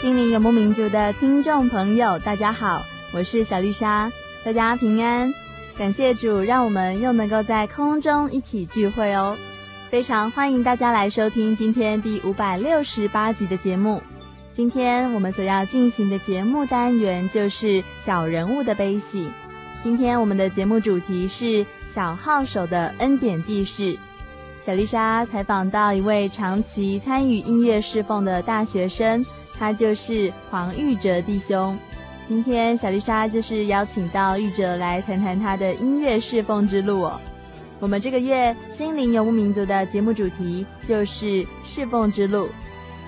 心灵游牧民族的听众朋友，大家好，我是小丽莎，大家平安，感谢主，让我们又能够在空中一起聚会哦，非常欢迎大家来收听今天第五百六十八集的节目。今天我们所要进行的节目单元就是小人物的悲喜。今天我们的节目主题是小号手的恩典记事。小丽莎采访到一位长期参与音乐侍奉的大学生。他就是黄玉哲弟兄。今天小丽莎就是邀请到玉哲来谈谈他的音乐侍奉之路哦。我们这个月心灵游牧民族的节目主题就是侍奉之路。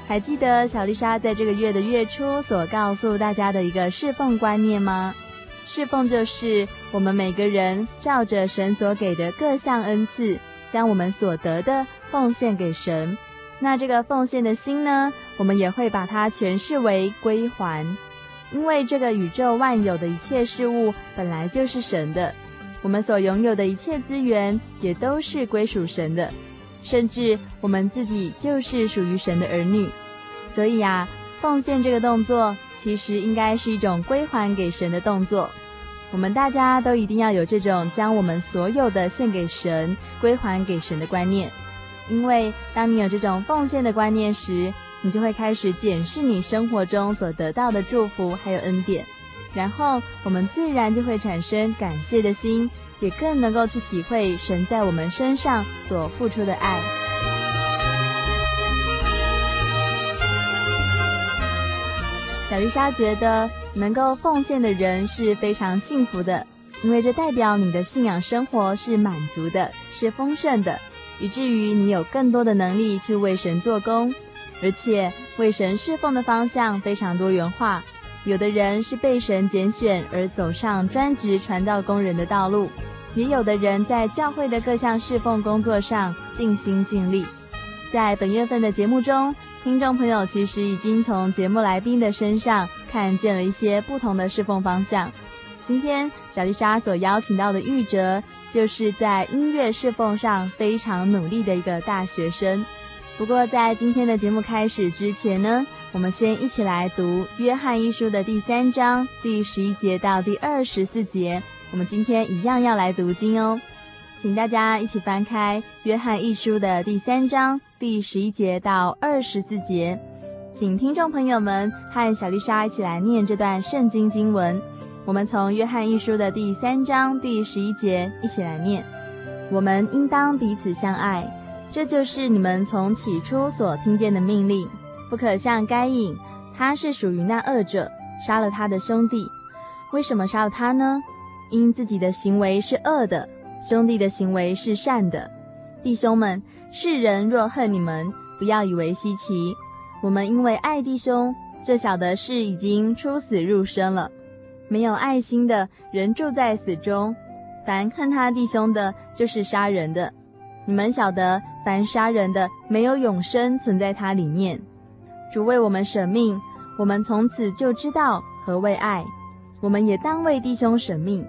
还记得小丽莎在这个月的月初所告诉大家的一个侍奉观念吗？侍奉就是我们每个人照着神所给的各项恩赐，将我们所得的奉献给神。那这个奉献的心呢，我们也会把它诠释为归还，因为这个宇宙万有的一切事物本来就是神的，我们所拥有的一切资源也都是归属神的，甚至我们自己就是属于神的儿女，所以呀，奉献这个动作其实应该是一种归还给神的动作，我们大家都一定要有这种将我们所有的献给神、归还给神的观念。因为当你有这种奉献的观念时，你就会开始检视你生活中所得到的祝福还有恩典，然后我们自然就会产生感谢的心，也更能够去体会神在我们身上所付出的爱。小丽莎觉得，能够奉献的人是非常幸福的，因为这代表你的信仰生活是满足的，是丰盛的。以至于你有更多的能力去为神做工，而且为神侍奉的方向非常多元化。有的人是被神拣选而走上专职传道工人的道路，也有的人在教会的各项侍奉工作上尽心尽力。在本月份的节目中，听众朋友其实已经从节目来宾的身上看见了一些不同的侍奉方向。今天小丽莎所邀请到的玉哲，就是在音乐侍奉上非常努力的一个大学生。不过，在今天的节目开始之前呢，我们先一起来读《约翰一书》的第三章第十一节到第二十四节。我们今天一样要来读经哦，请大家一起翻开《约翰一书》的第三章第十一节到二十四节。请听众朋友们和小丽莎一起来念这段圣经经文。我们从约翰一书的第三章第十一节一起来念：我们应当彼此相爱，这就是你们从起初所听见的命令。不可像该隐，他是属于那恶者，杀了他的兄弟。为什么杀了他呢？因自己的行为是恶的，兄弟的行为是善的。弟兄们，世人若恨你们，不要以为稀奇。我们因为爱弟兄，这小的是已经出死入生了。没有爱心的人住在死中，凡恨他弟兄的，就是杀人的。你们晓得，凡杀人的，没有永生存在他里面。主为我们舍命，我们从此就知道何为爱。我们也当为弟兄舍命。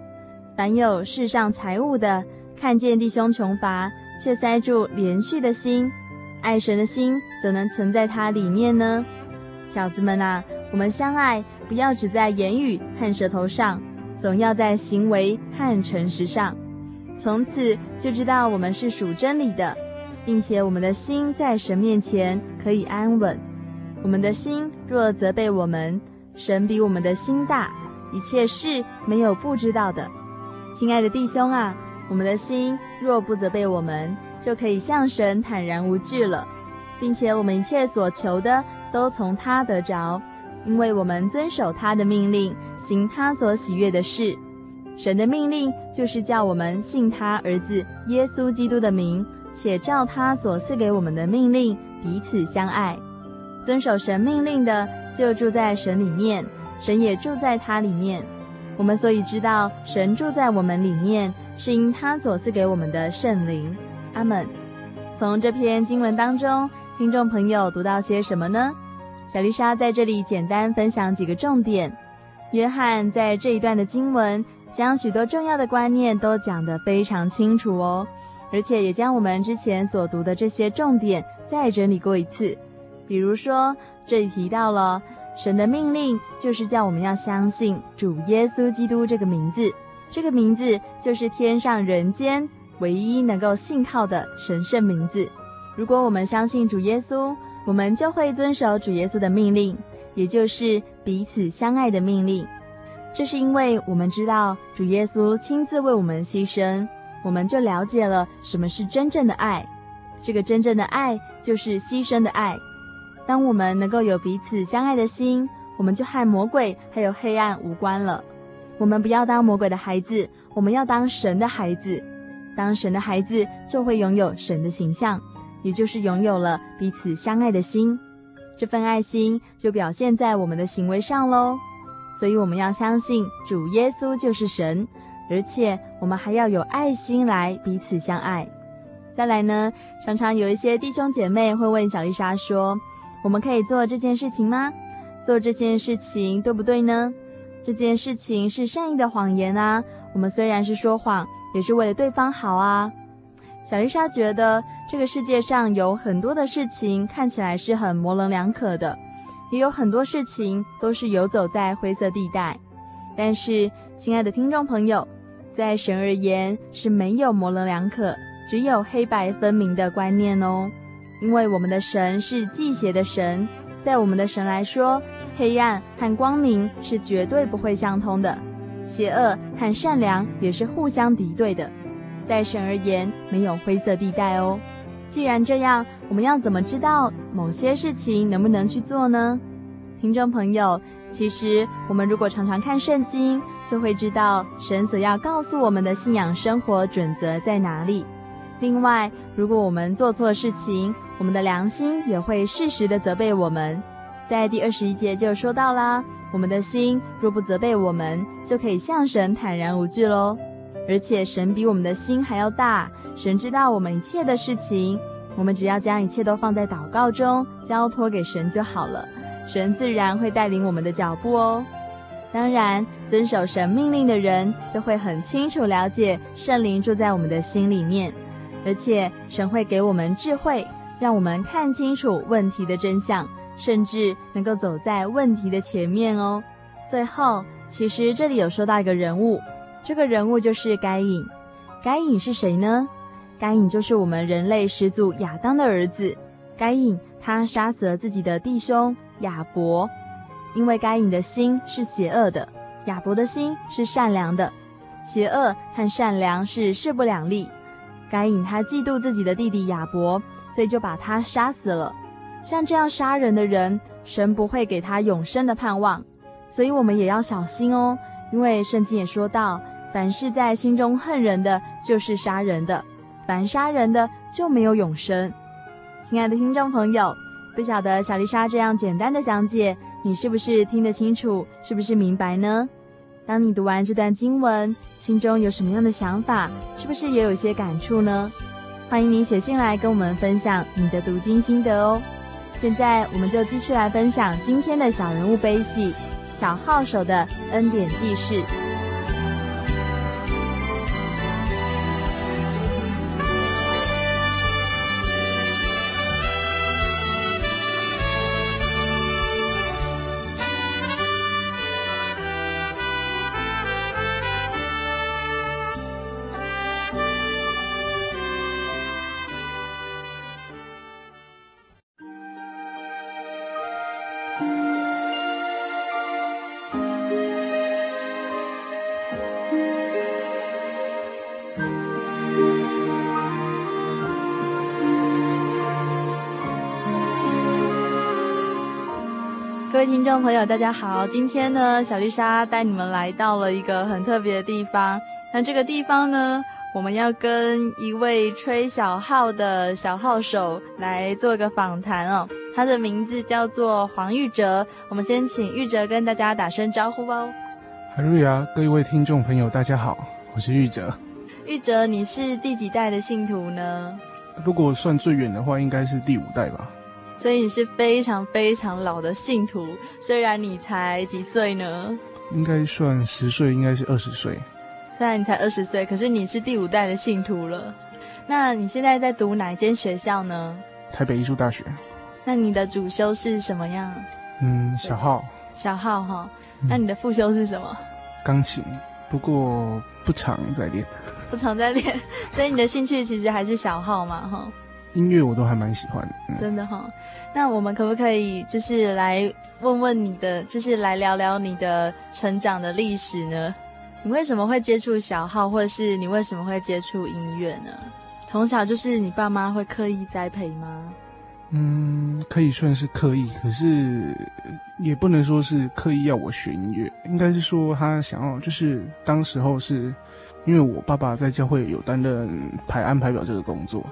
凡有世上财物的，看见弟兄穷乏，却塞住怜恤的心，爱神的心怎能存在他里面呢？小子们啊，我们相爱，不要只在言语和舌头上，总要在行为和诚实上。从此就知道我们是属真理的，并且我们的心在神面前可以安稳。我们的心若责备我们，神比我们的心大，一切事没有不知道的。亲爱的弟兄啊，我们的心若不责备我们，就可以向神坦然无惧了，并且我们一切所求的都从他得着，因为我们遵守他的命令，行他所喜悦的事。神的命令就是叫我们信他儿子耶稣基督的名，且照他所赐给我们的命令彼此相爱。遵守神命令的，就住在神里面，神也住在他里面。我们所以知道神住在我们里面，是因他所赐给我们的圣灵。阿门。从这篇经文当中，听众朋友读到些什么呢？小丽莎在这里简单分享几个重点。约翰在这一段的经文，将许多重要的观念都讲得非常清楚哦，而且也将我们之前所读的这些重点再整理过一次。比如说，这里提到了。神的命令就是叫我们要相信主耶稣基督这个名字，这个名字就是天上人间唯一能够信靠的神圣名字。如果我们相信主耶稣，我们就会遵守主耶稣的命令，也就是彼此相爱的命令。这是因为我们知道主耶稣亲自为我们牺牲，我们就了解了什么是真正的爱。这个真正的爱就是牺牲的爱。当我们能够有彼此相爱的心，我们就和魔鬼还有黑暗无关了。我们不要当魔鬼的孩子，我们要当神的孩子。当神的孩子，就会拥有神的形象，也就是拥有了彼此相爱的心。这份爱心就表现在我们的行为上喽。所以我们要相信主耶稣就是神，而且我们还要有爱心来彼此相爱。再来呢，常常有一些弟兄姐妹会问小丽莎说，我们可以做这件事情吗？做这件事情对不对呢？这件事情是善意的谎言啊。我们虽然是说谎，也是为了对方好啊。小丽莎觉得这个世界上有很多的事情看起来是很模棱两可的，也有很多事情都是游走在灰色地带。但是，亲爱的听众朋友，在神而言是没有模棱两可，只有黑白分明的观念哦。因为我们的神是忌邪的神，在我们的神来说，黑暗和光明是绝对不会相通的，邪恶和善良也是互相敌对的。在神而言，没有灰色地带哦。既然这样，我们要怎么知道某些事情能不能去做呢？听众朋友，其实我们如果常常看圣经，就会知道神所要告诉我们的信仰生活准则在哪里。另外，如果我们做错事情，我们的良心也会适时的责备我们。在第二十一节就说到啦，我们的心若不责备我们，就可以向神坦然无惧喽。而且神比我们的心还要大，神知道我们一切的事情，我们只要将一切都放在祷告中，交托给神就好了，神自然会带领我们的脚步哦。当然，遵守神命令的人就会很清楚了解圣灵住在我们的心里面。而且神会给我们智慧，让我们看清楚问题的真相，甚至能够走在问题的前面哦。最后，其实这里有说到一个人物，这个人物就是该隐。该隐是谁呢？该隐就是我们人类始祖亚当的儿子。该隐他杀死了自己的弟兄亚伯，因为该隐的心是邪恶的，亚伯的心是善良的，邪恶和善良是势不两立。该隐他嫉妒自己的弟弟亚伯，所以就把他杀死了。像这样杀人的人，神不会给他永生的盼望，所以我们也要小心哦。因为圣经也说到，凡是在心中恨人的，就是杀人的；凡杀人的，就没有永生。亲爱的听众朋友，不晓得小丽莎这样简单的讲解，你是不是听得清楚？是不是明白呢？当你读完这段经文，心中有什么样的想法？是不是也有些感触呢？欢迎你写信来跟我们分享你的读经心得哦。现在我们就继续来分享今天的小人物悲喜，小号手的恩典记事。位听众朋友，大家好！今天呢，小丽莎带你们来到了一个很特别的地方。那这个地方呢，我们要跟一位吹小号的小号手来做一个访谈哦。他的名字叫做黄玉哲。我们先请玉哲跟大家打声招呼哦。海瑞啊，各位听众朋友，大家好，我是玉哲。玉哲，你是第几代的信徒呢？如果算最远的话，应该是第五代吧。所以你是非常非常老的信徒，虽然你才几岁呢？应该算十岁，应该是二十岁。虽然你才二十岁，可是你是第五代的信徒了。那你现在在读哪一间学校呢？台北艺术大学。那你的主修是什么样？嗯，小号。小号哈。那你的副修是什么？钢琴，不过不常在练。不常在练，所以你的兴趣其实还是小号嘛，哈。音乐我都还蛮喜欢的，嗯、真的哈、哦。那我们可不可以就是来问问你的，就是来聊聊你的成长的历史呢？你为什么会接触小号，或者是你为什么会接触音乐呢？从小就是你爸妈会刻意栽培吗？嗯，可以算是刻意，可是也不能说是刻意要我学音乐，应该是说他想要，就是当时候是因为我爸爸在教会有担任排安排表这个工作。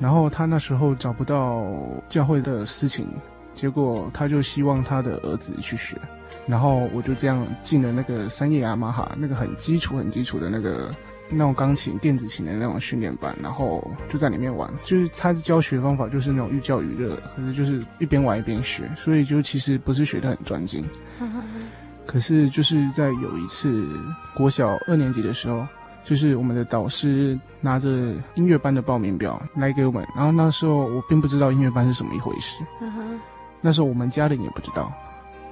然后他那时候找不到教会的事情，结果他就希望他的儿子去学，然后我就这样进了那个三叶雅马哈那个很基础很基础的那个那种钢琴电子琴的那种训练班，然后就在里面玩，就是他教学方法就是那种寓教于乐，可是就是一边玩一边学，所以就其实不是学得很专精。可是就是在有一次国小二年级的时候。就是我们的导师拿着音乐班的报名表来给我们，然后那时候我并不知道音乐班是什么一回事。Uh. 那时候我们家里也不知道，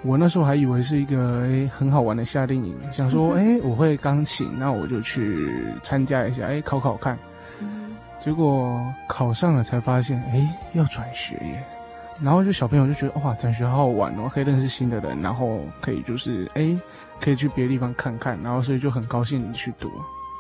我那时候还以为是一个诶很好玩的夏令营，想说诶 我会钢琴，那我就去参加一下，诶考考看。Uh. 结果考上了才发现，诶要转学耶。然后就小朋友就觉得哇转学好好玩哦，可以认识新的人，然后可以就是哎可以去别的地方看看，然后所以就很高兴去读。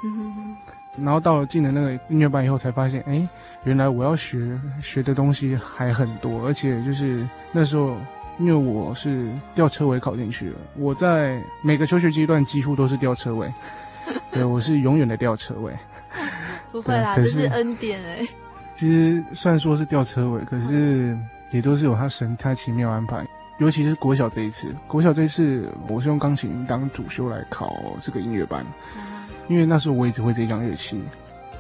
嗯哼哼，然后到了进了那个音乐班以后，才发现，哎，原来我要学学的东西还很多，而且就是那时候，因为我是吊车尾考进去了，我在每个求学阶段几乎都是吊车尾，对，我是永远的吊车尾。不会啦，这是恩典哎。其实虽然说是吊车尾，可是也都是有他神他奇妙安排，尤其是国小这一次，国小这一次我是用钢琴当主修来考这个音乐班。因为那时候我也只会这一样乐器，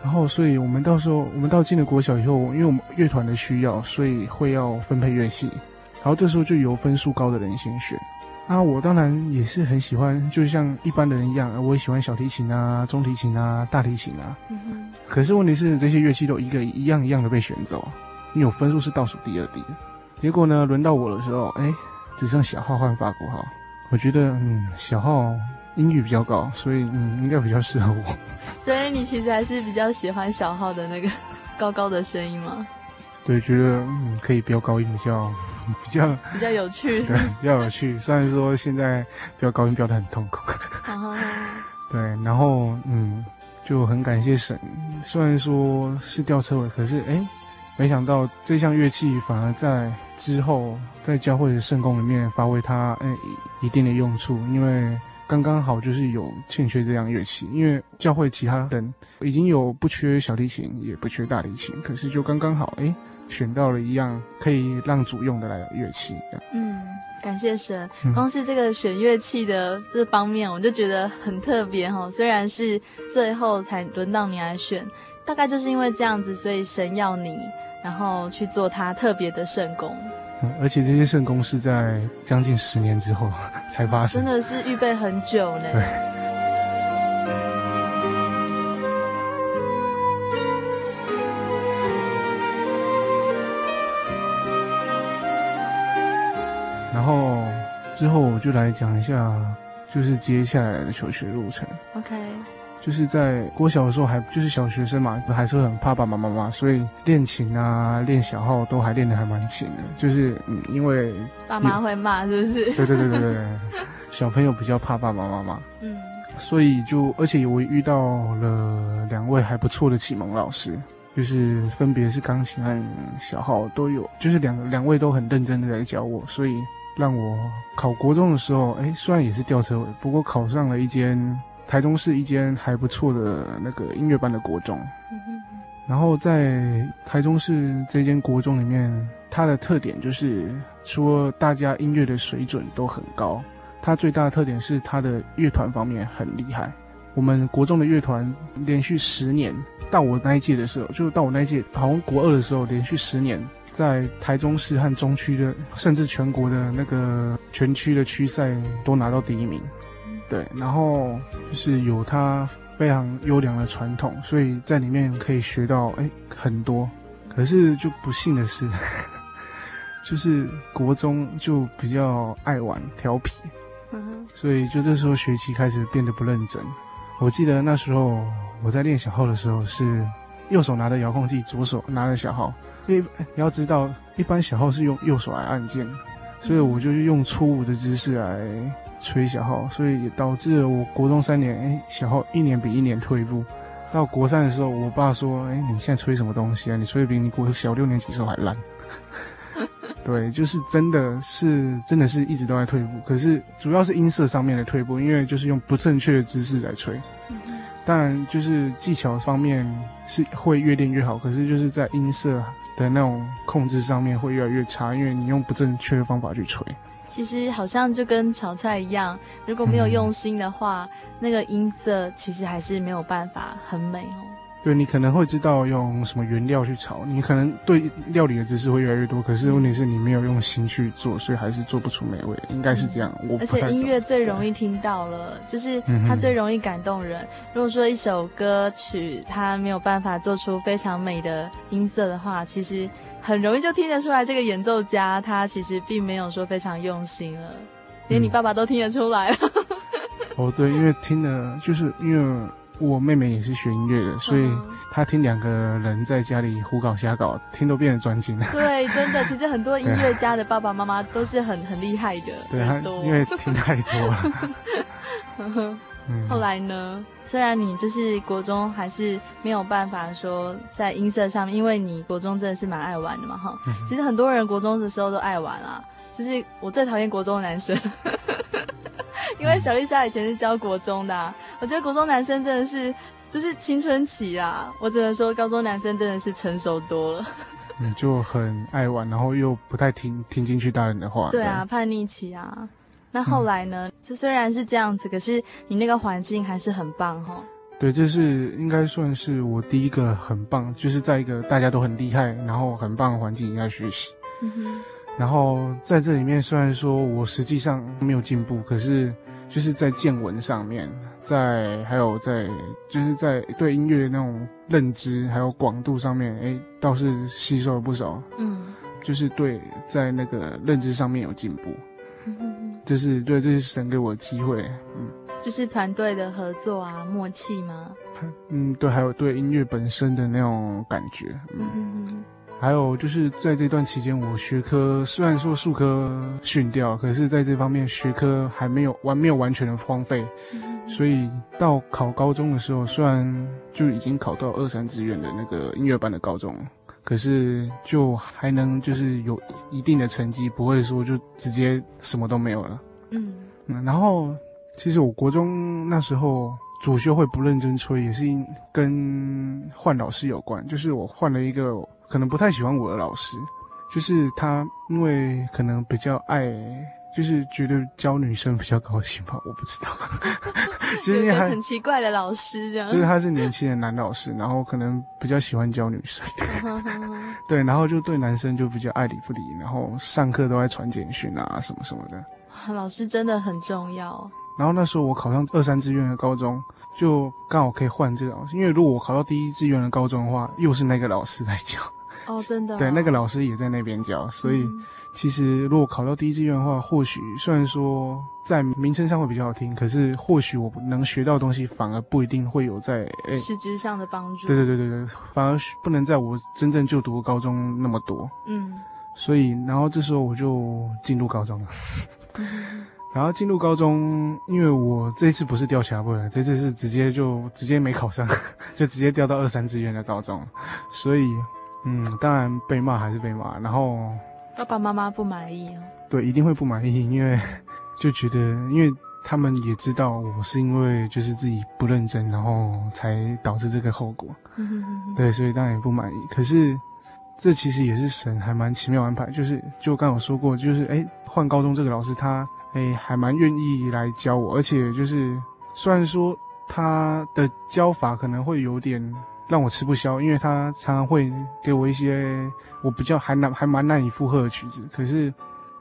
然后所以我们到时候我们到进了国小以后，因为我们乐团的需要，所以会要分配乐器，然后这时候就由分数高的人先选。啊，我当然也是很喜欢，就像一般的人一样，我也喜欢小提琴啊、中提琴啊、大提琴啊。嗯哼。可是问题是这些乐器都一个一样一样的被选走，因为我分数是倒数第二低的。结果呢，轮到我的时候，哎，只剩小号换法国号。我觉得，嗯，小号。音域比较高，所以嗯，应该比较适合我。所以你其实还是比较喜欢小号的那个高高的声音吗？对，觉得嗯可以飙高音比较比较比较有趣。对，比较有趣。虽然说现在飙高音飙得很痛苦。对，然后嗯就很感谢神。虽然说是吊车尾，可是哎，没想到这项乐器反而在之后在教会的圣工里面发挥它哎一定的用处，因为。刚刚好就是有欠缺这样乐器，因为教会其他人已经有不缺小提琴，也不缺大提琴，可是就刚刚好，哎，选到了一样可以让主用的来乐器。嗯，感谢神。光是这个选乐器的这方面，嗯、我就觉得很特别哈。虽然是最后才轮到你来选，大概就是因为这样子，所以神要你然后去做他特别的圣工。嗯，而且这些圣功是在将近十年之后 才发生，真的是预备很久呢。对。然后之后我就来讲一下，就是接下来的求学路程。OK。就是在国小的时候，还就是小学生嘛，还是会很怕爸爸妈妈，所以练琴啊、练小号都还练得还蛮勤的。就是嗯，因为爸妈会骂，是不是？对对对对对，小朋友比较怕爸爸妈妈。嗯，所以就而且我遇到了两位还不错的启蒙老师，就是分别是钢琴和小号都有，就是两两位都很认真的在教我，所以让我考国中的时候，哎，虽然也是吊车尾，不过考上了一间。台中市一间还不错的那个音乐班的国中，然后在台中市这间国中里面，它的特点就是说大家音乐的水准都很高。它最大的特点是它的乐团方面很厉害。我们国中的乐团连续十年，到我那一届的时候，就到我那一届好像国二的时候，连续十年在台中市和中区的，甚至全国的那个全区的区赛都拿到第一名。对，然后就是有它非常优良的传统，所以在里面可以学到哎很多。可是就不幸的是，就是国中就比较爱玩调皮，所以就这时候学习开始变得不认真。我记得那时候我在练小号的时候是右手拿着遥控器，左手拿着小号。因为你要知道，一般小号是用右手来按键，所以我就用错误的姿势来。吹小号，所以也导致了我国中三年，哎、欸，小号一年比一年退步。到国三的时候，我爸说：“哎、欸，你现在吹什么东西啊？你吹的比你国小六年级时候还烂。”对，就是真的是真的是一直都在退步。可是主要是音色上面的退步，因为就是用不正确的姿势来吹。当然，就是技巧方面是会越练越好，可是就是在音色的那种控制上面会越来越差，因为你用不正确的方法去吹。其实好像就跟炒菜一样，如果没有用心的话，嗯、那个音色其实还是没有办法很美哦。对，你可能会知道用什么原料去炒，你可能对料理的知识会越来越多，可是问题是你没有用心去做，所以还是做不出美味。应该是这样。嗯、我而且音乐最容易听到了，就是它最容易感动人。嗯、如果说一首歌曲它没有办法做出非常美的音色的话，其实很容易就听得出来这个演奏家他其实并没有说非常用心了，连你爸爸都听得出来了。嗯、哦，对，因为听了就是因为。我妹妹也是学音乐的，所以她听两个人在家里胡搞瞎搞，听都变得专精了。对，真的，其实很多音乐家的爸爸妈妈都是很很厉害的。对，因为听太多了。后来呢？虽然你就是国中还是没有办法说在音色上面，因为你国中真的是蛮爱玩的嘛，哈。其实很多人国中的时候都爱玩啊，就是我最讨厌国中的男生。因为小丽莎以前是教国中的啊，我觉得国中男生真的是就是青春期啊，我只能说高中男生真的是成熟多了。你就很爱玩，然后又不太听听进去大人的话。对啊，叛逆期啊。那后来呢？这、嗯、虽然是这样子，可是你那个环境还是很棒哈。对，这是应该算是我第一个很棒，就是在一个大家都很厉害，然后很棒的环境应该学习。嗯哼。然后在这里面，虽然说我实际上没有进步，可是就是在见闻上面，在还有在就是在对音乐的那种认知还有广度上面，哎，倒是吸收了不少。嗯，就是对在那个认知上面有进步。就是对，这是神给我的机会。嗯，就是团队的合作啊，默契吗？嗯，对，还有对音乐本身的那种感觉。嗯。还有就是在这段期间，我学科虽然说数科训掉，可是在这方面学科还没有完，没有完全的荒废，所以到考高中的时候，虽然就已经考到二三志愿的那个音乐班的高中，可是就还能就是有一定的成绩，不会说就直接什么都没有了。嗯嗯，然后其实我国中那时候。主修会不认真吹，也是因跟换老师有关。就是我换了一个可能不太喜欢我的老师，就是他因为可能比较爱就是觉得教女生比较高兴吧，我不知道，就是因为很奇怪的老师这样，就是他是年轻的男老师，然后可能比较喜欢教女生，对，然后就对男生就比较爱理不理，然后上课都在传简讯啊什么什么的。老师真的很重要。然后那时候我考上二三志愿的高中，就刚好可以换这个老师，因为如果我考到第一志愿的高中的话，又是那个老师来教。哦，真的、哦。对，那个老师也在那边教，所以。嗯其实，如果考到第一志愿的话，或许虽然说在名称上会比较好听，可是或许我能学到的东西反而不一定会有在诶实质上的帮助。对对对对对，反而不能在我真正就读高中那么多。嗯，所以然后这时候我就进入高中了。嗯、然后进入高中，因为我这一次不是调侠部的，这次是直接就直接没考上，就直接掉到二三志愿的高中。所以，嗯，当然被骂还是被骂，然后。爸爸妈妈不满意哦，对，一定会不满意，因为 就觉得，因为他们也知道我是因为就是自己不认真，然后才导致这个后果。对，所以当然也不满意。可是这其实也是神还蛮奇妙安排，就是就刚有说过，就是哎换高中这个老师他哎还蛮愿意来教我，而且就是虽然说他的教法可能会有点。让我吃不消，因为他常常会给我一些我比较还难还蛮难以负荷的曲子，可是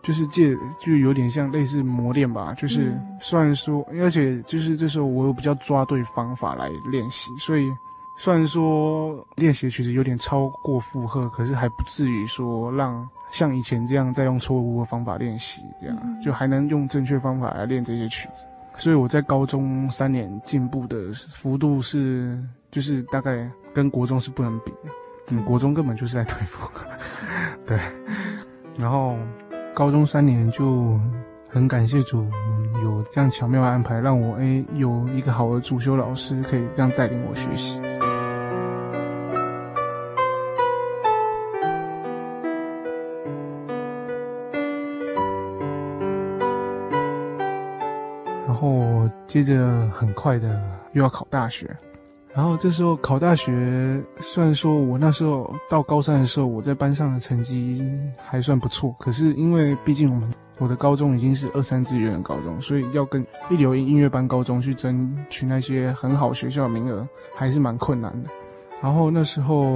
就是借就有点像类似磨练吧，就是虽然说，而且就是这时候我又比较抓对方法来练习，所以虽然说练习的曲子有点超过负荷，可是还不至于说让像以前这样再用错误的方法练习这样，就还能用正确方法来练这些曲子，所以我在高中三年进步的幅度是。就是大概跟国中是不能比的，嗯，国中根本就是在退步，对。然后高中三年就很感谢主有这样巧妙的安排，让我诶有一个好的主修老师可以这样带领我学习。然后接着很快的又要考大学。然后这时候考大学，虽然说我那时候到高三的时候，我在班上的成绩还算不错，可是因为毕竟我们我的高中已经是二三志愿的高中，所以要跟一流音乐班高中去争取那些很好学校的名额，还是蛮困难的。然后那时候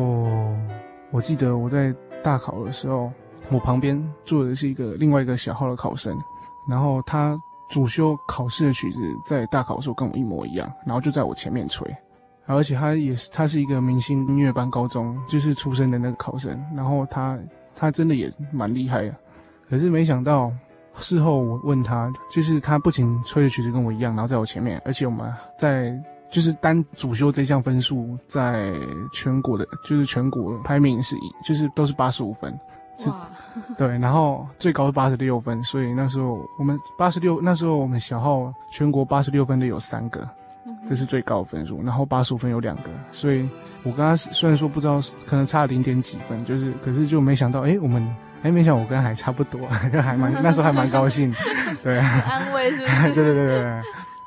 我记得我在大考的时候，我旁边坐的是一个另外一个小号的考生，然后他主修考试的曲子在大考的时候跟我一模一样，然后就在我前面吹。而且他也是，他是一个明星音乐班高中就是出身的那个考生，然后他他真的也蛮厉害的，可是没想到事后我问他，就是他不仅吹的曲子跟我一样，然后在我前面，而且我们在就是单主修这项分数，在全国的，就是全国排名是一，就是都是八十五分，是，对，然后最高是八十六分，所以那时候我们八十六，那时候我们小号全国八十六分的有三个。这是最高分数，然后八十五分有两个，所以我跟他虽然说不知道，可能差零点几分，就是，可是就没想到，哎，我们，哎，没想到我跟他还差不多，就还蛮那时候还蛮高兴，对，安慰是不是？对对对对对，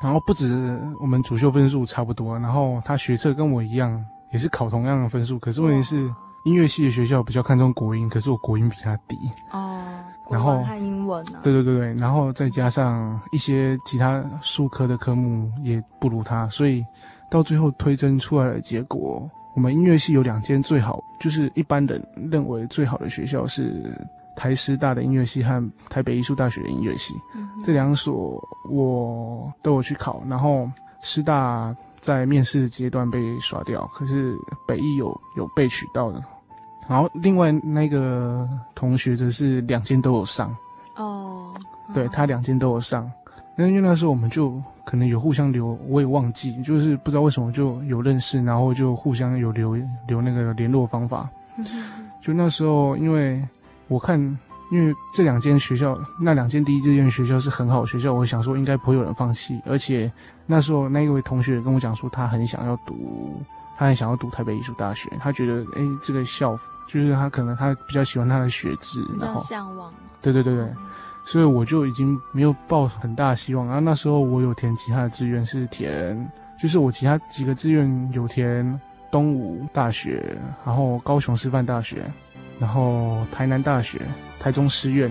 然后不止我们主修分数差不多，然后他学测跟我一样，也是考同样的分数，可是问题是音乐系的学校比较看重国音，可是我国音比他低。哦。然后看英文呢？对对对对，然后再加上一些其他数科的科目也不如他，所以到最后推甄出来的结果，我们音乐系有两间最好，就是一般人认为最好的学校是台师大的音乐系和台北艺术大学的音乐系，嗯、这两所我都有去考，然后师大在面试的阶段被刷掉，可是北艺有有被取到的。然后另外那个同学则是两间都有上，哦，对，他两间都有上，因为那时候我们就可能有互相留，我也忘记，就是不知道为什么就有认识，然后就互相有留留那个联络方法。就那时候，因为我看，因为这两间学校，那两间第一志愿学校是很好的学校，我想说应该不会有人放弃，而且那时候那一位同学跟我讲说，他很想要读。他很想要读台北艺术大学，他觉得，哎、欸，这个校服就是他可能他比较喜欢他的学制，然后向往。对对对对，所以我就已经没有抱很大希望。然后那时候我有填其他的志愿是填，就是我其他几个志愿有填东吴大学，然后高雄师范大学，然后台南大学、台中师院，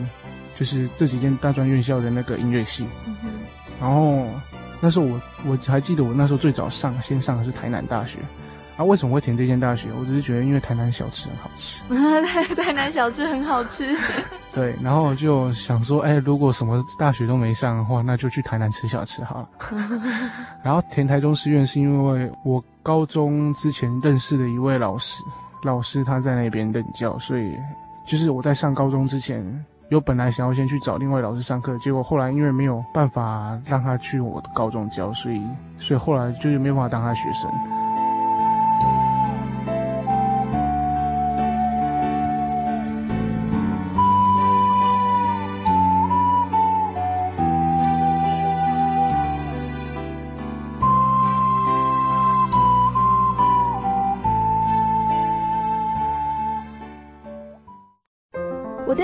就是这几间大专院校的那个音乐系。嗯。然后那时候我我还记得我那时候最早上先上的是台南大学。啊，为什么会填这间大学？我只是觉得因为台南小吃很好吃。台 台南小吃很好吃。对，然后就想说，哎，如果什么大学都没上的话，那就去台南吃小吃好了。然后填台中师院是因为我高中之前认识的一位老师，老师他在那边任教，所以就是我在上高中之前，有本来想要先去找另外老师上课，结果后来因为没有办法让他去我的高中教，所以所以后来就是没有办法当他学生。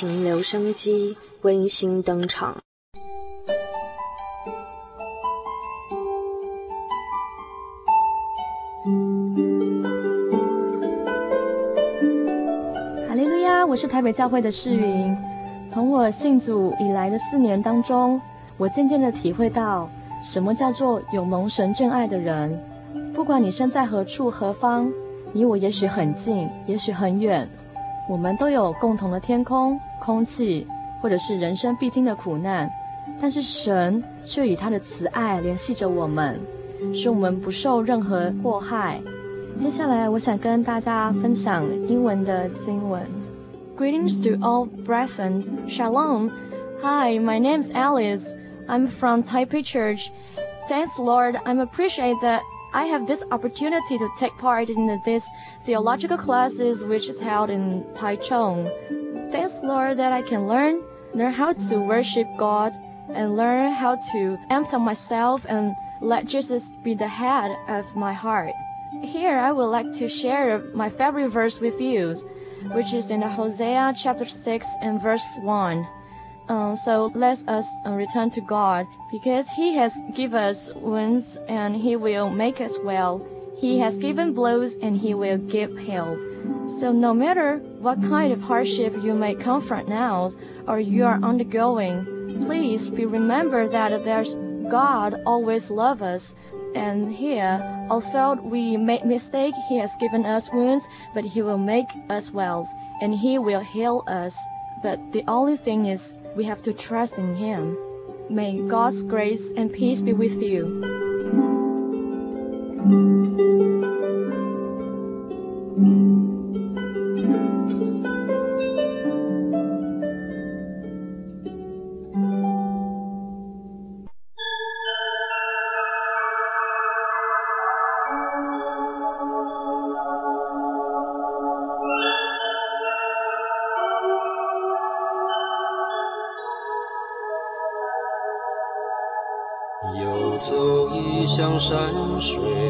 情留声机温馨登场。哈利路亚！我是台北教会的世云。从我信主以来的四年当中，我渐渐的体会到什么叫做有蒙神真爱的人。不管你身在何处何方，你我也许很近，也许很远。我们都有共同的天空、空气，或者是人生必经的苦难，但是神却以他的慈爱联系着我们，使我们不受任何祸害。接下来，我想跟大家分享英文的经文。Greetings to all brethren, Shalom. Hi, my name is Alice. I'm from Taipei Church. Thanks, Lord. I'm appreciate that. I have this opportunity to take part in this theological classes which is held in Taichung. Thanks Lord that I can learn, learn how to worship God and learn how to empty myself and let Jesus be the head of my heart. Here I would like to share my favorite verse with you, which is in Hosea chapter 6 and verse 1. Um, so let us uh, return to God because He has given us wounds and He will make us well. He has given blows and He will give help. So no matter what kind of hardship you may confront now or you are undergoing, please be remember that there's God always love us. And here, although we make mistake, He has given us wounds, but He will make us well, and He will heal us. But the only thing is, we have to trust in Him. May God's grace and peace be with you. 山水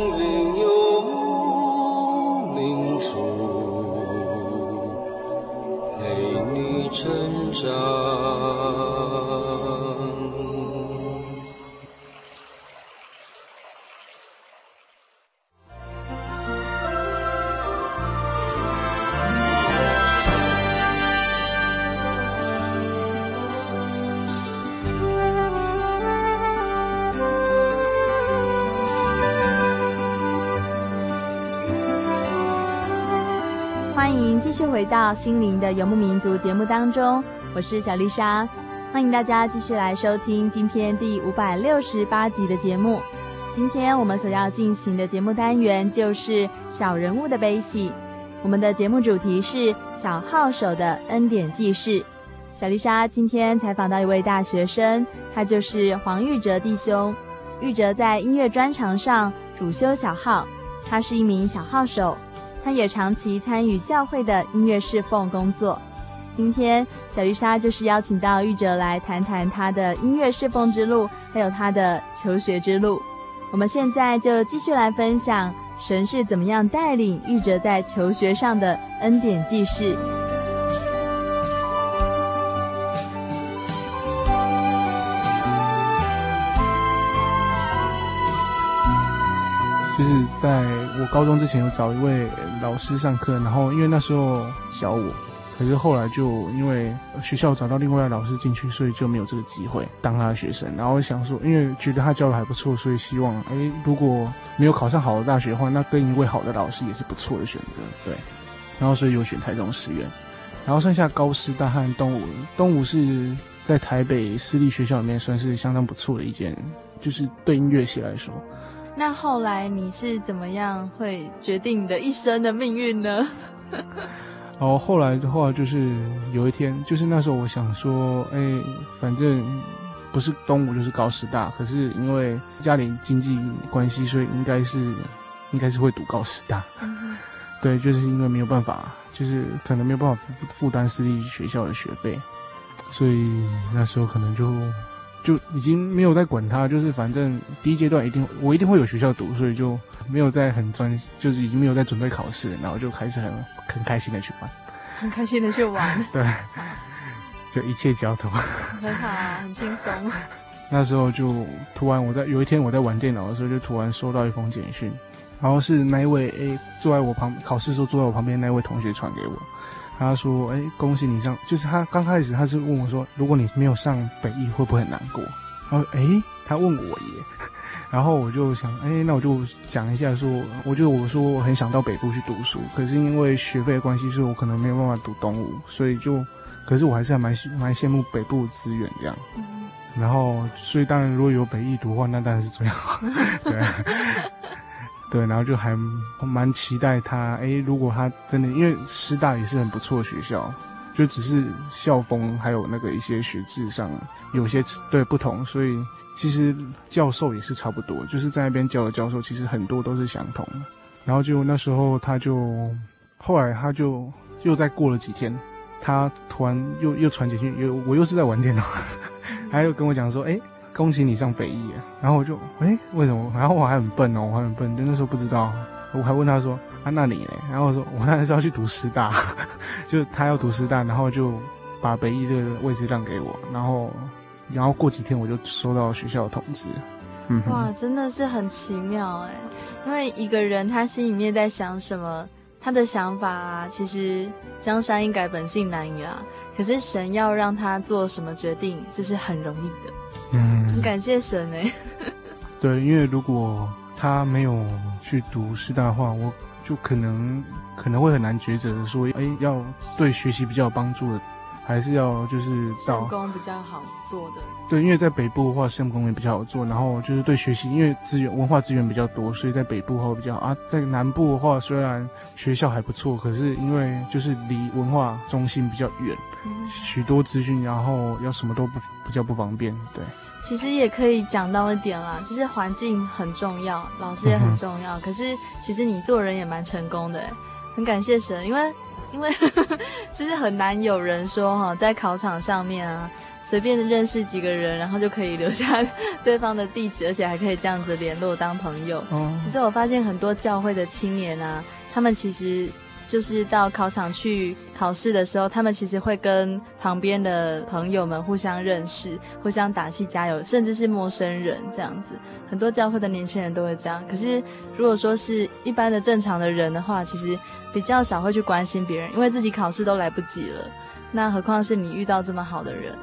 续回到心灵的游牧民族节目当中，我是小丽莎，欢迎大家继续来收听今天第五百六十八集的节目。今天我们所要进行的节目单元就是小人物的悲喜。我们的节目主题是小号手的恩典记事。小丽莎今天采访到一位大学生，他就是黄玉哲弟兄。玉哲在音乐专长上主修小号，他是一名小号手。他也长期参与教会的音乐侍奉工作。今天小丽莎就是邀请到玉哲来谈谈他的音乐侍奉之路，还有他的求学之路。我们现在就继续来分享神是怎么样带领玉哲在求学上的恩典记事。就是在我高中之前有找一位老师上课，然后因为那时候小我，可是后来就因为学校找到另外一位老师进去，所以就没有这个机会当他的学生。然后我想说，因为觉得他教的还不错，所以希望哎，如果没有考上好的大学的话，那跟一位好的老师也是不错的选择。对，然后所以有选台中师院，然后剩下高师大和东吴，东吴是在台北私立学校里面算是相当不错的一间，就是对音乐系来说。那后来你是怎么样会决定你的一生的命运呢？哦，后来的话就是有一天，就是那时候我想说，哎，反正不是东吴就是高师大，可是因为家里经济关系，所以应该是应该是会读高师大。嗯、对，就是因为没有办法，就是可能没有办法负负担私立学校的学费，所以那时候可能就。就已经没有在管他，就是反正第一阶段一定我一定会有学校读，所以就没有在很专，就是已经没有在准备考试，然后就开始很很开心的去玩，很开心的去玩，对，就一切交通，很好啊，很轻松。那时候就突然我在有一天我在玩电脑的时候，就突然收到一封简讯，然后是那一位诶坐在我旁考试时候坐在我旁边那位同学传给我。他说：“哎，恭喜你上，就是他刚开始他是问我说，如果你没有上北艺，会不会很难过？然后哎，他问我耶，然后我就想，哎，那我就讲一下说，我就我说我很想到北部去读书，可是因为学费的关系，所以我可能没有办法读东吴，所以就，可是我还是还蛮蛮羡慕北部资源这样。然后，所以当然如果有北艺读的话，那当然是最好。对。”对，然后就还蛮期待他。哎，如果他真的，因为师大也是很不错的学校，就只是校风还有那个一些学制上有些对不同，所以其实教授也是差不多，就是在那边教的教授其实很多都是相同的。然后就那时候他就，后来他就又再过了几天，他突然又又传简讯，又我又是在玩电脑，他又跟我讲说，哎。恭喜你上北艺，然后我就哎，为什么？然后我还很笨哦，我还很笨，就那时候不知道，我还问他说，啊，那你呢？然后我说我当然是要去读师大，就他要读师大，然后就把北艺这个位置让给我，然后然后过几天我就收到学校的通知。嗯，哇，真的是很奇妙哎，因为一个人他心里面在想什么，他的想法啊，其实江山易改，本性难移啊。可是神要让他做什么决定，这是很容易的。嗯，很感谢神哎。对，因为如果他没有去读师大的话，我就可能可能会很难抉择说，哎，要对学习比较有帮助的。还是要就是到圣工比较好做的，对，因为在北部的话，圣工也比较好做。然后就是对学习，因为资源文化资源比较多，所以在北部会比较啊。在南部的话，虽然学校还不错，可是因为就是离文化中心比较远，嗯、许多资讯，然后要什么都不比较不方便。对，其实也可以讲到一点啦，就是环境很重要，老师也很重要。嗯、可是其实你做人也蛮成功的，很感谢神，因为。因为其 实很难有人说哈，在考场上面啊，随便认识几个人，然后就可以留下 对方的地址，而且还可以这样子联络当朋友。哦，其实我发现很多教会的青年啊，他们其实。就是到考场去考试的时候，他们其实会跟旁边的朋友们互相认识，互相打气加油，甚至是陌生人这样子。很多教会的年轻人都会这样。可是如果说是一般的正常的人的话，其实比较少会去关心别人，因为自己考试都来不及了。那何况是你遇到这么好的人？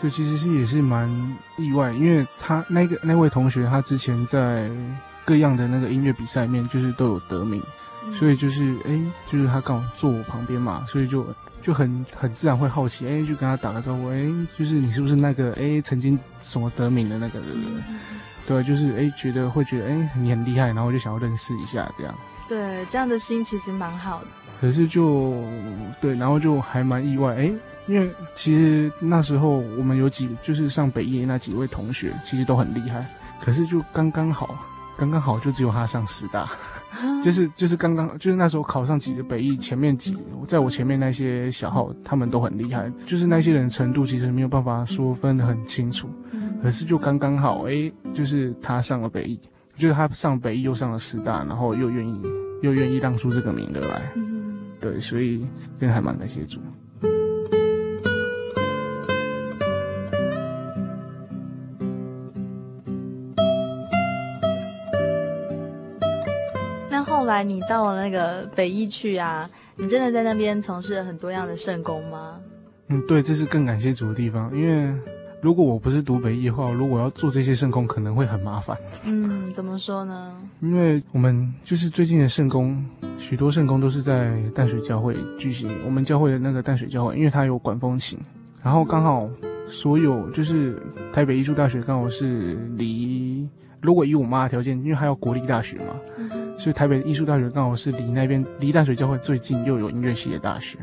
对，其实是也是蛮意外，因为他那个那位同学，他之前在各样的那个音乐比赛里面，就是都有得名。所以就是哎，就是他刚好坐我旁边嘛，所以就就很很自然会好奇，哎，就跟他打个招呼，哎，就是你是不是那个哎曾经什么得名的那个人？对，就是哎觉得会觉得哎你很厉害，然后就想要认识一下这样。对，这样的心其实蛮好的。可是就对，然后就还蛮意外，哎，因为其实那时候我们有几就是上北艺那几位同学，其实都很厉害，可是就刚刚好。刚刚好就只有他上师大，就是就是刚刚就是那时候考上几个北艺前面几，在我前面那些小号他们都很厉害，就是那些人程度其实没有办法说分得很清楚，可是就刚刚好，诶，就是他上了北艺，就是他上北艺又上了师大，然后又愿意又愿意让出这个名额来，对，所以真的还蛮感谢主。后来你到了那个北艺去啊，你真的在那边从事了很多样的圣工吗？嗯，对，这是更感谢主的地方。因为如果我不是读北艺的话，如果要做这些圣工，可能会很麻烦。嗯，怎么说呢？因为我们就是最近的圣工，许多圣工都是在淡水教会举行。我们教会的那个淡水教会，因为它有管风琴，然后刚好所有就是台北艺术大学刚好是离，如果以我妈的条件，因为还要国立大学嘛。嗯所以台北艺术大学刚好是离那边离淡水教会最近，又有音乐系的大学，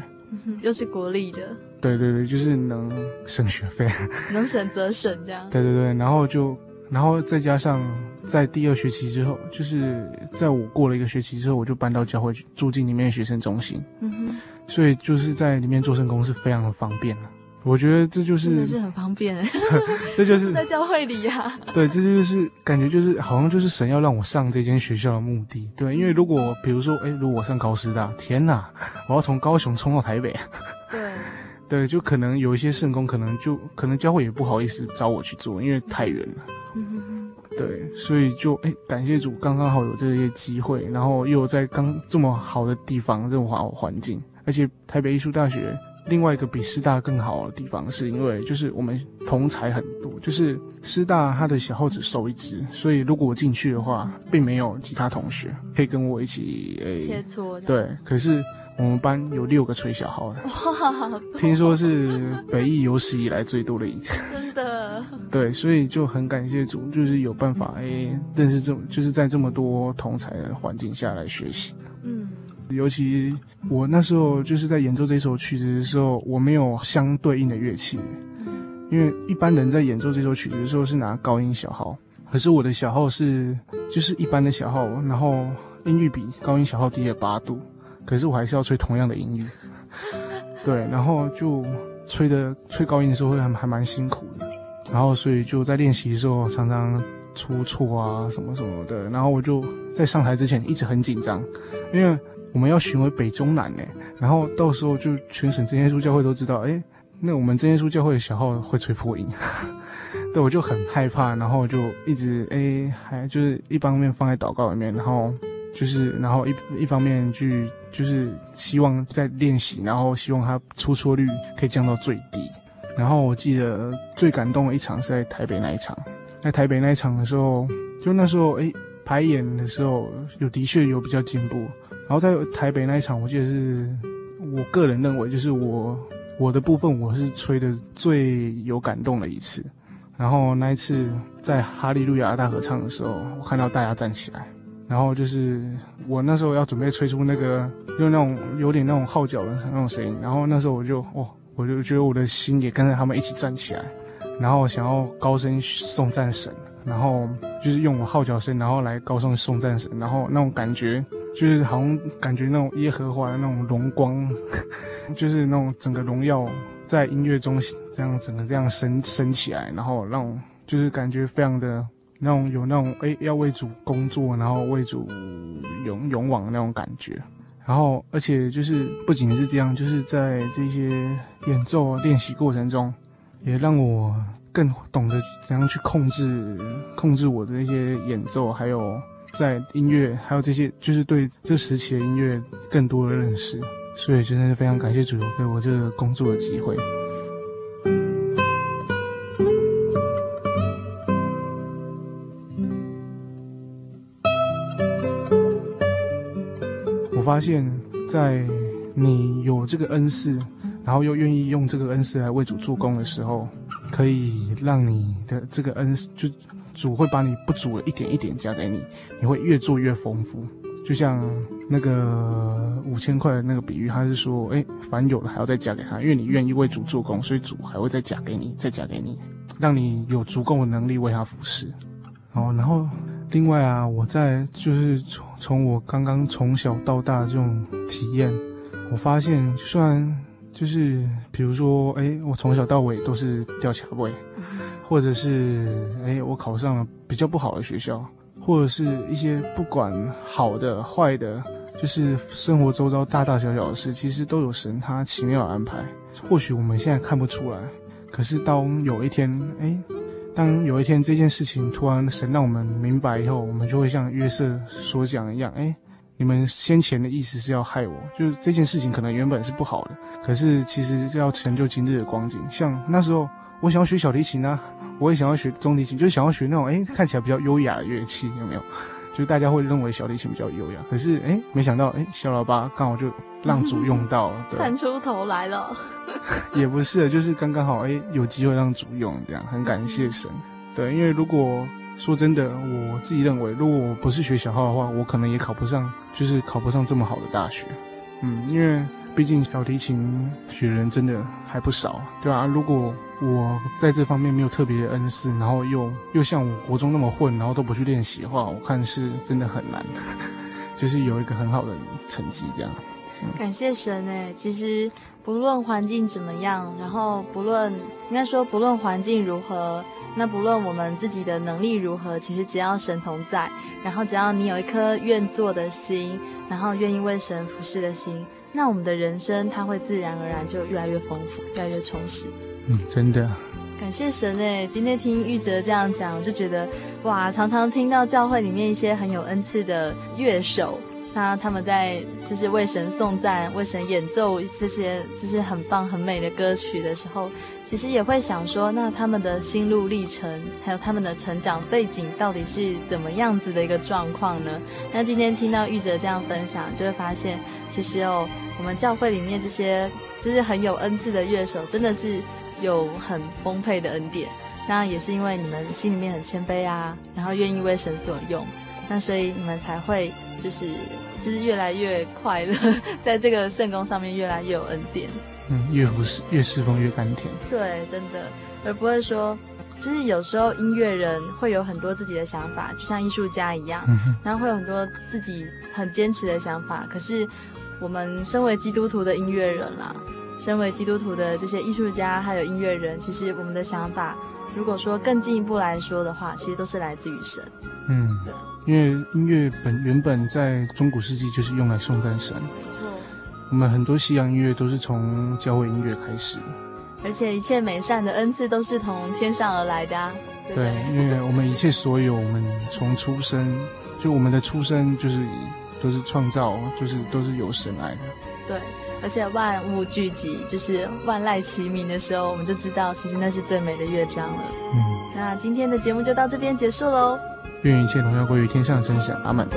嗯，又是国立的。对对对，就是能省学费，能省则省这样。对对对，然后就，然后再加上在第二学期之后，就是在我过了一个学期之后，我就搬到教会住进里面的学生中心。嗯哼，所以就是在里面做圣工是非常的方便的。我觉得这就是真的是很方便，这就是在教会里呀。对，这就是感觉就是好像就是神要让我上这间学校的目的。对，因为如果比如说，哎，如果我上高师大，天哪，我要从高雄冲到台北。对，对，就可能有一些圣工，可能就可能教会也不好意思找我去做，因为太远了。嗯。对，所以就哎，感谢主，刚刚好有这些机会，然后又在刚这么好的地方，这么好的环境，而且台北艺术大学。另外一个比师大更好的地方，是因为就是我们同才很多，就是师大他的小号只收一支，所以如果我进去的话，并没有其他同学可以跟我一起诶、欸、切磋。对，可是我们班有六个吹小号的，哇，听说是北艺有史以来最多的一次，真的。对，所以就很感谢主，就是有办法诶、欸、认识这么，就是在这么多同才的环境下来学习。嗯。尤其我那时候就是在演奏这首曲子的时候，我没有相对应的乐器，因为一般人在演奏这首曲子的时候是拿高音小号，可是我的小号是就是一般的小号，然后音域比高音小号低了八度，可是我还是要吹同样的音域，对，然后就吹的吹高音的时候会还还蛮辛苦的，然后所以就在练习的时候常常出错啊什么什么的。然后我就在上台之前一直很紧张，因为我们要巡回北中南呢。然后到时候就全省真耶稣教会都知道，哎，那我们真耶稣教会的小号会吹破音，对，我就很害怕，然后就一直哎，还就是一方面放在祷告里面，然后。就是，然后一一方面去，就是希望在练习，然后希望他出错率可以降到最低。然后我记得最感动的一场是在台北那一场，在台北那一场的时候，就那时候诶排演的时候有的确有比较进步。然后在台北那一场，我记得是我个人认为就是我我的部分我是吹的最有感动的一次。然后那一次在哈利路亚大合唱的时候，我看到大家站起来。然后就是我那时候要准备吹出那个，用那种有点那种号角的那种声音。然后那时候我就哦，我就觉得我的心也跟着他们一起站起来，然后想要高声送战神，然后就是用我号角声，然后来高声送战神。然后那种感觉就是好像感觉那种耶和华的那种荣光，就是那种整个荣耀在音乐中这样整个这样升升起来，然后让就是感觉非常的。那种有那种诶，要为主工作，然后为主勇勇往的那种感觉，然后而且就是不仅是这样，就是在这些演奏练习过程中，也让我更懂得怎样去控制控制我的那些演奏，还有在音乐，还有这些就是对这时期的音乐更多的认识，所以真的是非常感谢主有给我这个工作的机会。我发现，在你有这个恩赐，然后又愿意用这个恩赐来为主做工的时候，可以让你的这个恩赐，就主会把你不足的一点一点加给你，你会越做越丰富。就像那个五千块的那个比喻，他是说，哎，凡有的还要再加给他，因为你愿意为主做工，所以主还会再加给你，再加给你，让你有足够的能力为他服侍。哦，然后。另外啊，我在就是从从我刚刚从小到大这种体验，我发现，虽然就是比如说，哎，我从小到尾都是吊卡位，或者是哎，我考上了比较不好的学校，或者是一些不管好的坏的，就是生活周遭大大小小的事，其实都有神他奇妙的安排。或许我们现在看不出来，可是当有一天，哎。当有一天这件事情突然神让我们明白以后，我们就会像约瑟所讲一样，哎，你们先前的意思是要害我，就是这件事情可能原本是不好的，可是其实是要成就今日的光景。像那时候我想要学小提琴啊，我也想要学中提琴，就是想要学那种哎看起来比较优雅的乐器，有没有？就大家会认为小提琴比较优雅，可是哎，没想到哎，小喇叭刚好就让主用到了，窜出头来了。也不是，就是刚刚好哎，有机会让主用，这样很感谢神。对，因为如果说真的，我自己认为，如果我不是学小号的话，我可能也考不上，就是考不上这么好的大学。嗯，因为毕竟小提琴学人真的还不少，对吧？如果我在这方面没有特别的恩赐，然后又又像我国中那么混，然后都不去练习的话，我看是真的很难，就是有一个很好的成绩这样。感谢神诶，其实不论环境怎么样，然后不论应该说不论环境如何，那不论我们自己的能力如何，其实只要神同在，然后只要你有一颗愿做的心，然后愿意为神服侍的心，那我们的人生它会自然而然就越来越丰富，越来越充实。真的，感谢神诶！今天听玉哲这样讲，就觉得哇，常常听到教会里面一些很有恩赐的乐手，那他们在就是为神颂赞、为神演奏这些就是很棒、很美的歌曲的时候，其实也会想说，那他们的心路历程，还有他们的成长背景，到底是怎么样子的一个状况呢？那今天听到玉哲这样分享，就会发现，其实哦，我们教会里面这些就是很有恩赐的乐手，真的是。有很丰沛的恩典，那也是因为你们心里面很谦卑啊，然后愿意为神所用，那所以你们才会就是就是越来越快乐，在这个圣工上面越来越有恩典。嗯，越不是越侍奉越甘甜。对，真的，而不会说，就是有时候音乐人会有很多自己的想法，就像艺术家一样，嗯，然后会有很多自己很坚持的想法。可是我们身为基督徒的音乐人啦。身为基督徒的这些艺术家还有音乐人，其实我们的想法如果说更进一步来说的话，其实都是来自于神。嗯，对，因为音乐本原本在中古世纪就是用来颂赞神。没错。我们很多西洋音乐都是从教会音乐开始。而且一切美善的恩赐都是从天上而来的啊。对，对，因为我们一切所有，我们从出生，就我们的出生就是都是创造，就是都是由神来的。对。而且万物聚集，就是万籁齐鸣的时候，我们就知道，其实那是最美的乐章了。嗯，那今天的节目就到这边结束喽。愿一切荣耀归于天上真神，阿门。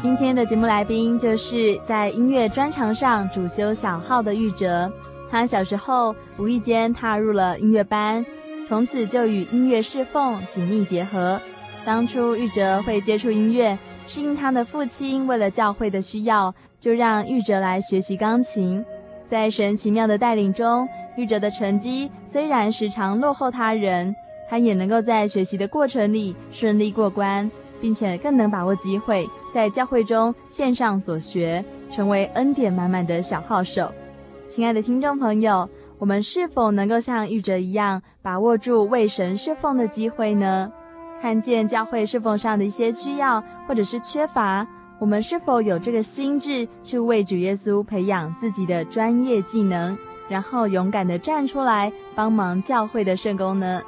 今天的节目来宾就是在音乐专长上主修小号的玉哲，他小时候无意间踏入了音乐班。从此就与音乐侍奉紧密结合。当初玉哲会接触音乐，是因他的父亲为了教会的需要，就让玉哲来学习钢琴。在神奇妙的带领中，玉哲的成绩虽然时常落后他人，他也能够在学习的过程里顺利过关，并且更能把握机会，在教会中献上所学，成为恩典满满的小号手。亲爱的听众朋友。我们是否能够像玉哲一样把握住为神侍奉的机会呢？看见教会侍奉上的一些需要或者是缺乏，我们是否有这个心智去为主耶稣培养自己的专业技能，然后勇敢地站出来帮忙教会的圣工呢？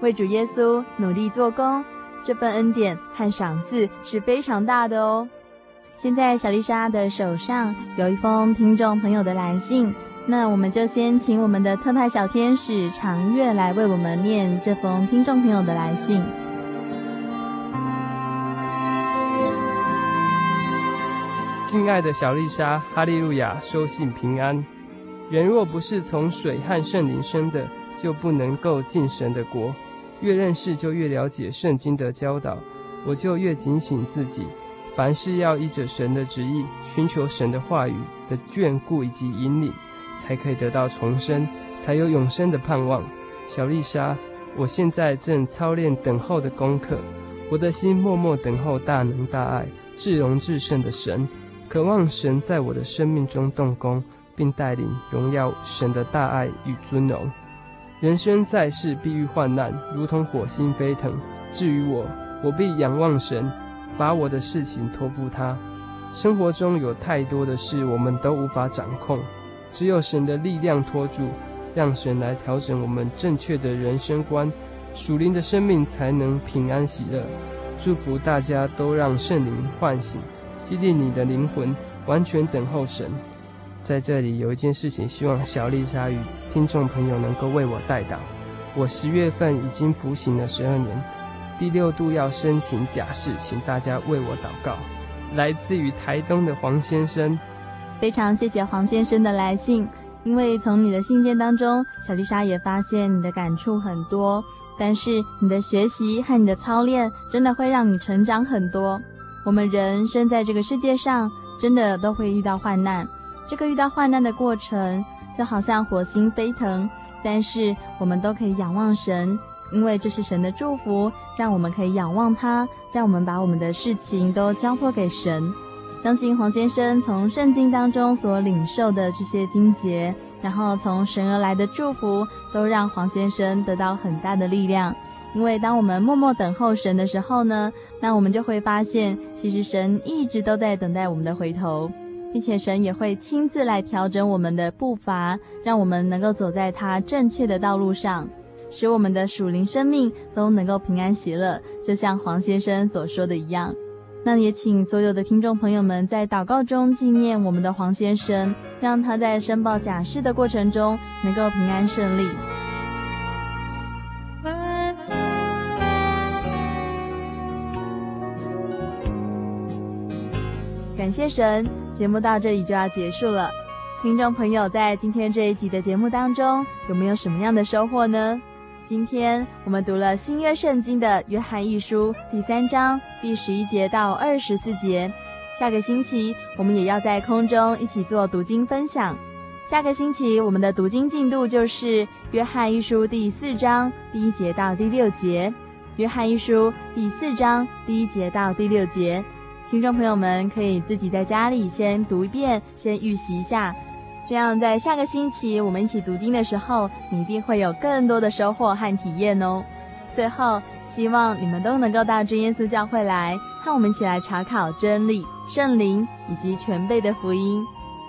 为主耶稣努力做工，这份恩典和赏赐是非常大的哦。现在小丽莎的手上有一封听众朋友的来信。那我们就先请我们的特派小天使长月来为我们念这封听众朋友的来信。敬爱的小丽莎，哈利路亚，收信平安。人若不是从水和圣灵生的，就不能够进神的国。越认识就越了解圣经的教导，我就越警醒自己，凡事要依着神的旨意，寻求神的话语的眷顾以及引领。才可以得到重生，才有永生的盼望。小丽莎，我现在正操练等候的功课，我的心默默等候大能大爱、至荣至圣的神，渴望神在我的生命中动工，并带领荣耀神的大爱与尊荣。人生在世必遇患难，如同火星飞腾。至于我，我必仰望神，把我的事情托付他。生活中有太多的事，我们都无法掌控。只有神的力量托住，让神来调整我们正确的人生观，属灵的生命才能平安喜乐。祝福大家都让圣灵唤醒，激励你的灵魂，完全等候神。在这里有一件事情，希望小丽莎与听众朋友能够为我代祷。我十月份已经服刑了十二年，第六度要申请假释，请大家为我祷告。来自于台东的黄先生。非常谢谢黄先生的来信，因为从你的信件当中，小丽莎也发现你的感触很多。但是你的学习和你的操练，真的会让你成长很多。我们人生在这个世界上，真的都会遇到患难。这个遇到患难的过程，就好像火星飞腾，但是我们都可以仰望神，因为这是神的祝福，让我们可以仰望他，让我们把我们的事情都交托给神。相信黄先生从圣经当中所领受的这些经节，然后从神而来的祝福，都让黄先生得到很大的力量。因为当我们默默等候神的时候呢，那我们就会发现，其实神一直都在等待我们的回头，并且神也会亲自来调整我们的步伐，让我们能够走在他正确的道路上，使我们的属灵生命都能够平安喜乐，就像黄先生所说的一样。那也请所有的听众朋友们在祷告中纪念我们的黄先生，让他在申报假释的过程中能够平安顺利。感谢神，节目到这里就要结束了。听众朋友在今天这一集的节目当中有没有什么样的收获呢？今天我们读了新约圣经的约翰一书第三章第十一节到二十四节。下个星期我们也要在空中一起做读经分享。下个星期我们的读经进度就是约翰一书第四章第一节到第六节。约翰一书第四章第一节到第六节。听众朋友们可以自己在家里先读一遍，先预习一下，这样在下个星期我们一起读经的时候，你一定会有更多的收获和体验哦。最后，希望你们都能够到真耶稣教会来，和我们一起来查考真理、圣灵以及全备的福音。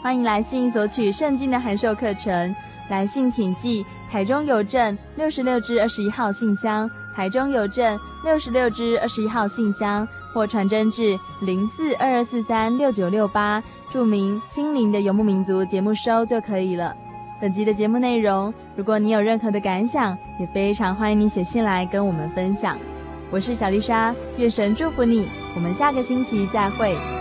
欢迎来信索取圣经的函授课程，来信请寄台中邮政六十六支二十一号信箱，台中邮政六十六支二十一号信箱。或传真至零四二二四三六九六八，注明“心灵的游牧民族”节目收就可以了。本集的节目内容，如果你有任何的感想，也非常欢迎你写信来跟我们分享。我是小丽莎，月神祝福你，我们下个星期再会。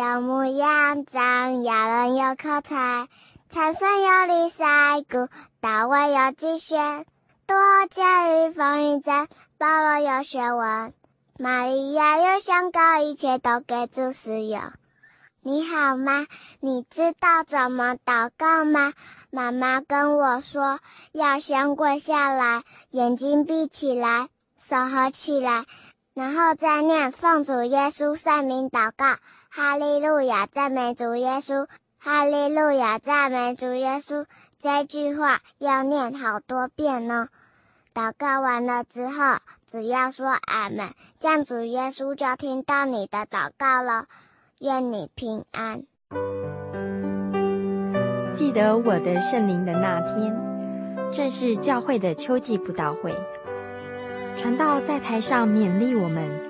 有模样，长要人有口才，参孙有李赛古，大卫有机学，多加与风云战，保罗有学问，玛利亚有香膏，一切都给主使用。你好吗？你知道怎么祷告吗？妈妈跟我说，要先跪下来，眼睛闭起来，手合起来，然后再念奉主耶稣圣名祷告。哈利路亚，赞美主耶稣！哈利路亚，赞美主耶稣！这句话要念好多遍呢。祷告完了之后，只要说阿门，这样主耶稣就听到你的祷告了。愿你平安。记得我的圣灵的那天，正是教会的秋季布道会，传道在台上勉励我们。